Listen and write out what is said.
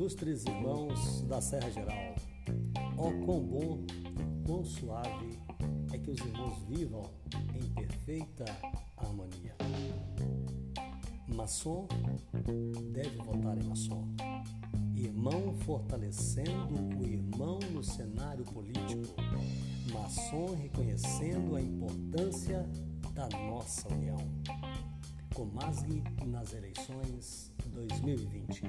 ilustres irmãos da Serra Geral. Ó oh, quão bom, quão suave é que os irmãos vivam em perfeita harmonia. Maçom deve votar em maçom. Irmão fortalecendo o irmão no cenário político. Maçom reconhecendo a importância da nossa união. Comasgue nas eleições 2020.